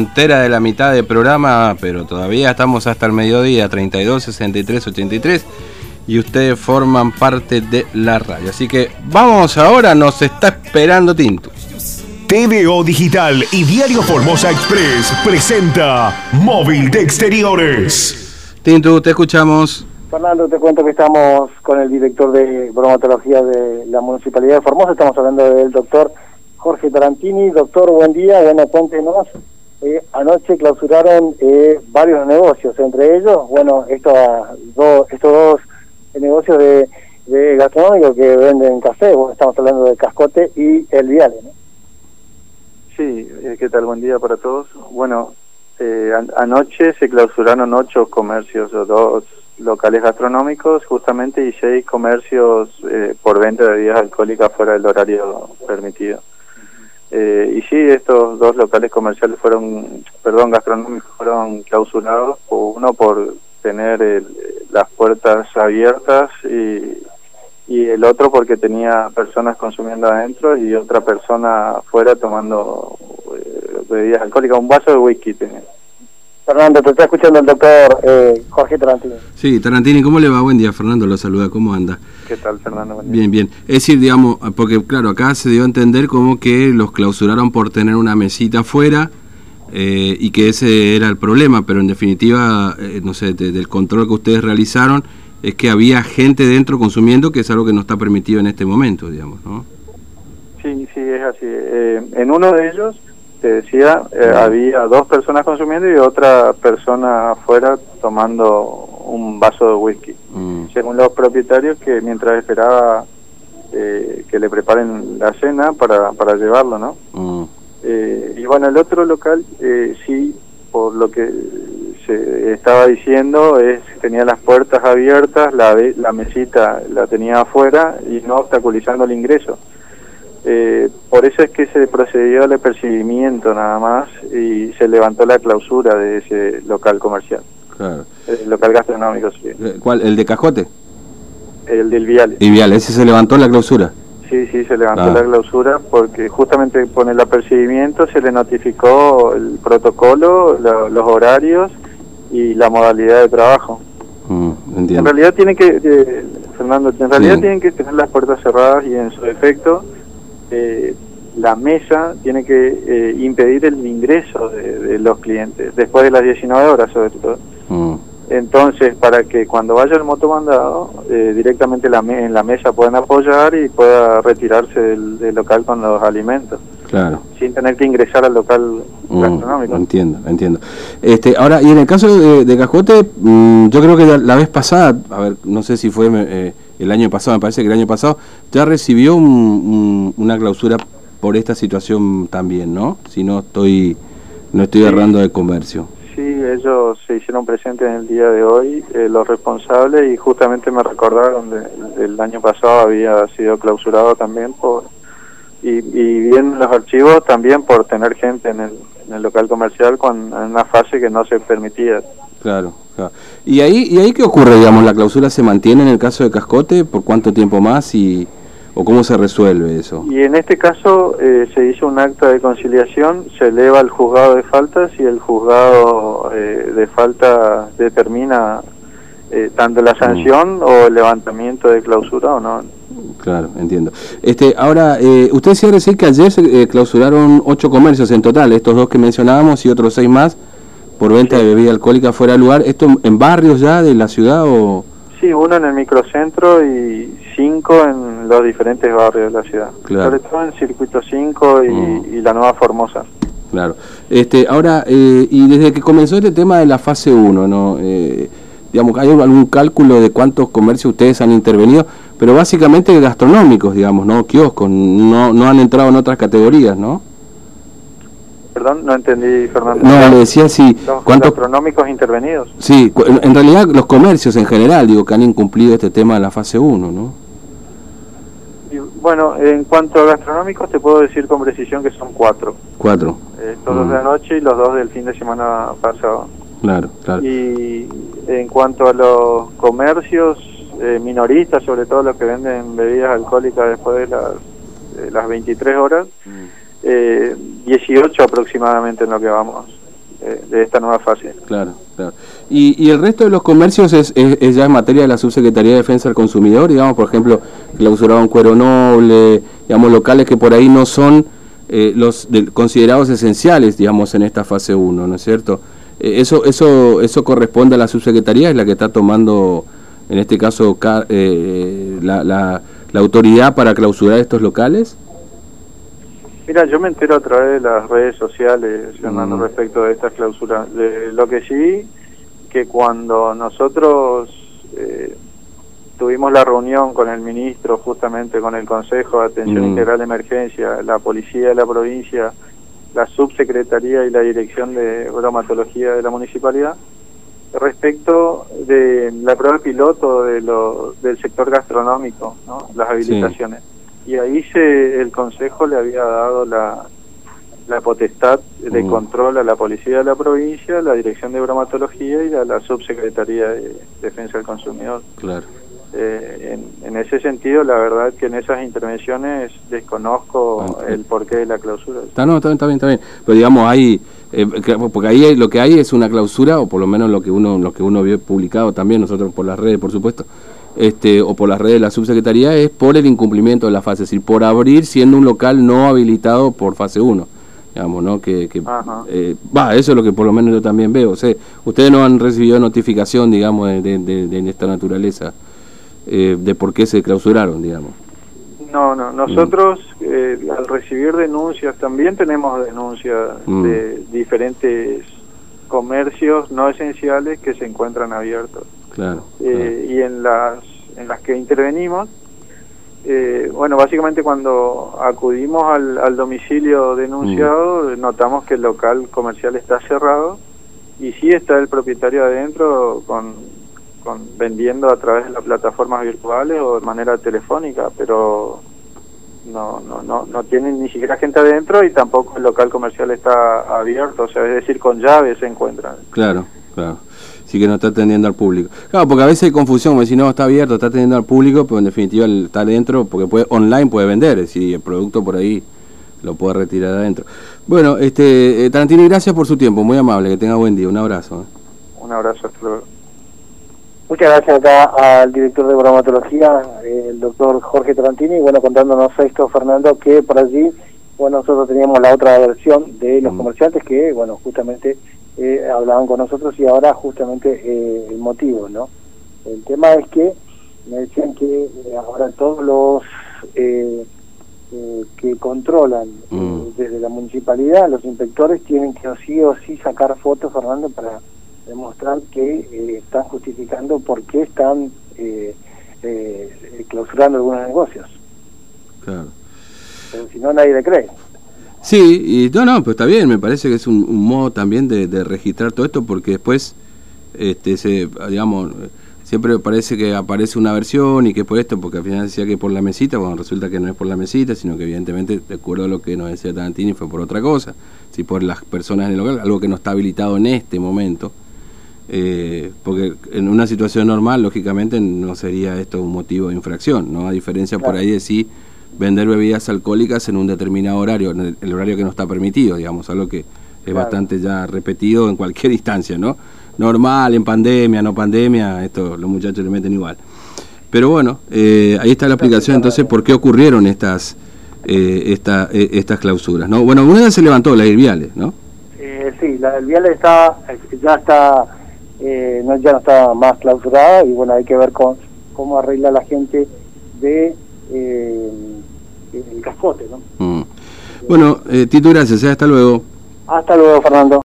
frontera de la mitad del programa, pero todavía estamos hasta el mediodía, 32, 63, 83, y ustedes forman parte de la radio. Así que vamos ahora, nos está esperando Tinto. TVO Digital y Diario Formosa Express presenta Móvil de Exteriores. Tinto, te escuchamos. Fernando, te cuento que estamos con el director de bromatología de la Municipalidad de Formosa, estamos hablando del doctor Jorge Tarantini. Doctor, buen día, bueno, cuéntenos. Eh, anoche clausuraron eh, varios negocios, entre ellos, bueno, estos dos, estos dos negocios de, de gastronómicos que venden café, estamos hablando de Cascote y El Viale. Sí, eh, ¿qué tal? Buen día para todos. Bueno, eh, anoche se clausuraron ocho comercios o dos locales gastronómicos justamente y seis comercios eh, por venta de bebidas alcohólicas fuera del horario permitido. Eh, y sí, estos dos locales comerciales fueron, perdón, gastronómicos fueron clausurados, uno por tener las puertas abiertas y, y el otro porque tenía personas consumiendo adentro y otra persona afuera tomando eh, bebidas alcohólicas, un vaso de whisky tenía. Fernando, te está escuchando el doctor eh, Jorge Tarantini. Sí, Tarantini, ¿cómo le va? Buen día, Fernando, lo saluda, ¿cómo anda? ¿Qué tal, Fernando? Bien, bien. Es decir, digamos, porque claro, acá se dio a entender como que los clausuraron por tener una mesita afuera eh, y que ese era el problema, pero en definitiva, eh, no sé, del control que ustedes realizaron, es que había gente dentro consumiendo, que es algo que no está permitido en este momento, digamos, ¿no? Sí, sí, es así. en uno de ellos te decía, eh, había dos personas consumiendo y otra persona afuera tomando un vaso de whisky. Mm. Según los propietarios que mientras esperaba eh, que le preparen la cena para, para llevarlo, ¿no? Mm. Eh, y bueno, el otro local sí, por lo que se estaba diciendo, es tenía las puertas abiertas, la, la mesita la tenía afuera y no obstaculizando el ingreso. Eh, por eso es que se procedió al apercibimiento nada más y se levantó la clausura de ese local comercial. Claro. El local gastronómico, sí. Eh, ¿Cuál? ¿El de Cajote? El del Viale. ¿Y Viale? ¿Ese se levantó la clausura? Sí, sí, se levantó ah. la clausura porque justamente con el apercibimiento se le notificó el protocolo, los horarios y la modalidad de trabajo. Mm, en realidad tienen que, eh, Fernando, en realidad tienen que tener las puertas cerradas y en su efecto eh, la mesa tiene que eh, impedir el ingreso de, los clientes, después de las 19 horas sobre todo. Mm. Entonces, para que cuando vaya el motomandado, eh, directamente la en la mesa puedan apoyar y pueda retirarse del, local con los alimentos. Claro. Sin tener que ingresar al local mm, gastronómico. Entiendo, entiendo. Este, ahora, y en el caso de, de Cajote, mm, yo creo que la, vez pasada, a ver, no sé si fue... Eh, el año pasado, me parece que el año pasado, ya recibió una clausura por esta situación también, ¿no? Si no estoy, no estoy errando de comercio. Sí, ellos se hicieron presentes en el día de hoy, eh, los responsables, y justamente me recordaron de, el año pasado había sido clausurado también por y, y viendo los archivos también por tener gente en el, en el local comercial con en una fase que no se permitía. Claro, ¿Y ahí, ¿Y ahí qué ocurre, digamos? ¿La clausura se mantiene en el caso de Cascote? ¿Por cuánto tiempo más? y ¿O cómo se resuelve eso? Y en este caso eh, se hizo un acta de conciliación, se eleva al juzgado de faltas y el juzgado eh, de falta determina eh, tanto la sanción mm. o el levantamiento de clausura o no. Claro, entiendo. Este, ahora, usted decía decir que ayer se clausuraron ocho comercios en total, estos dos que mencionábamos y otros seis más por venta de bebida alcohólica fuera de lugar. ¿Esto en barrios ya de la ciudad o...? Sí, uno en el microcentro y cinco en los diferentes barrios de la ciudad. Claro. Sobre todo en Circuito 5 mm. y, la Nueva Formosa. Claro. Este, ahora, eh, y desde que comenzó este tema de la fase 1, ¿no? Eh, digamos, ¿hay algún cálculo de cuántos comercios ustedes han intervenido? Pero básicamente gastronómicos, digamos, ¿no? Kioscos, no, no han entrado en otras categorías, ¿no? Perdón, no entendí, Fernando. No, le decía si... Los ¿cuántos... gastronómicos intervenidos. Sí, en realidad los comercios en general, digo, que han incumplido este tema de la fase 1, ¿no? bueno, en cuanto a gastronómicos, te puedo decir con precisión que son cuatro. Cuatro. Eh, todos de anoche y los dos del fin de semana pasado. Claro, claro. Y en cuanto a los comercios eh, minoristas, sobre todo los que venden bebidas alcohólicas después de las, las 23 horas, mm. eh, 18 aproximadamente en lo que vamos de esta nueva fase. Claro, claro. ¿Y, y el resto de los comercios es, es, ya en materia de la Subsecretaría de Defensa del Consumidor? Digamos, por ejemplo, clausurado un cuero noble, digamos, locales que por ahí no son eh, los considerados esenciales, digamos, en esta fase 1, ¿no es cierto? Eso, eso, eso corresponde a la Subsecretaría, es la que está tomando, en este caso, eh, la, la, la autoridad para clausurar estos locales. Mira, yo me entero a través de las redes sociales, Fernando, mm. respecto de estas clausuras. De lo que sí, que cuando nosotros eh, tuvimos la reunión con el ministro, justamente con el Consejo de Atención mm. Integral de Emergencia, la Policía de la provincia, la Subsecretaría y la Dirección de Bromatología de la Municipalidad, respecto de la prueba piloto de lo, del sector gastronómico, ¿no? las habilitaciones y ahí se, el Consejo le había dado la, la potestad de mm. control a la Policía de la provincia, la Dirección de Bromatología y a la Subsecretaría de Defensa del Consumidor. Claro. Eh, en, ese sentido, la verdad que en esas intervenciones desconozco ah, el porqué de la clausura. Está, no, está bien, está bien, está bien. Pero digamos, hay, eh, porque ahí lo que hay es una clausura, o por lo menos lo que uno, lo que uno vio publicado también, nosotros por las redes, por supuesto, este, o por las redes de la subsecretaría es por el incumplimiento de la fase, es decir, por abrir siendo un local no habilitado por fase 1. Digamos, ¿no? Que, eh, va, eso es lo que por lo menos yo también veo. O sea, ustedes no han recibido notificación, digamos, de, de, esta naturaleza, eh, de por qué se clausuraron, digamos. No, no, nosotros eh, al recibir denuncias, también tenemos denuncias mm. de diferentes comercios no esenciales que se encuentran abiertos. Claro, eh, Y en las, en las que intervenimos, eh, bueno, básicamente cuando acudimos al, al domicilio denunciado, mm. notamos que el local comercial está cerrado y sí está el propietario adentro con, con vendiendo a través de las plataformas virtuales o de manera telefónica, pero no, no, no, no tienen ni siquiera gente adentro y tampoco el local comercial está abierto, o sea, es decir, con llaves se encuentran. Claro, claro sí que no está atendiendo al público. Claro, porque a veces hay confusión, como si no está abierto, está atendiendo al público, pero en definitiva está adentro, porque puede, online puede vender, es decir, el producto por ahí lo puede retirar de adentro. Bueno, este eh, Tarantini, gracias por su tiempo, muy amable, que tenga buen día, un abrazo. ¿eh? Un abrazo, hasta luego. Muchas gracias acá al director de bromatología, el doctor Jorge Tarantini, bueno, contándonos esto, Fernando, que por allí, bueno, nosotros teníamos la otra versión de los comerciantes que, bueno, justamente eh, hablaban con nosotros y ahora justamente eh, el motivo, ¿no? El tema es que me decían que eh, ahora todos los que controlan mm. desde la municipalidad, los inspectores tienen que sí o sí sacar fotos, Fernando, para demostrar que están justificando por qué están clausurando algunos negocios. Claro. Pero si no, nadie le cree. Sí, y no, no, pues está bien, me parece que es un, modo también de, registrar todo esto porque después, este, se, digamos, siempre parece que aparece una versión y que por esto, porque al final decía que por la mesita, bueno, resulta que no es por la mesita, sino que evidentemente, de acuerdo a lo que nos decía Tarantini, fue por otra cosa, si por las personas en el local, algo que no está habilitado en este momento. Eh, porque en una situación normal, lógicamente, no sería esto un motivo de infracción, ¿no? A diferencia por ahí de si vender bebidas alcohólicas en un determinado horario, en el, horario que no está permitido, digamos, algo que es bastante ya repetido en cualquier instancia, ¿no? Normal, en pandemia, no pandemia, esto los muchachos le meten igual. Pero bueno, eh, ahí está la explicación entonces por qué ocurrieron estas eh, esta, eh, estas clausuras, ¿no? Bueno, una vez se levantó la Viales, ¿no? Eh, sí, la Viales está, ya está, no, ya no está más clausurada y bueno, hay que ver con, cómo arregla la gente de el cascote, ¿no? Mm. Bueno, eh, Tito, gracias, ¿eh? hasta luego. Hasta luego, Fernando.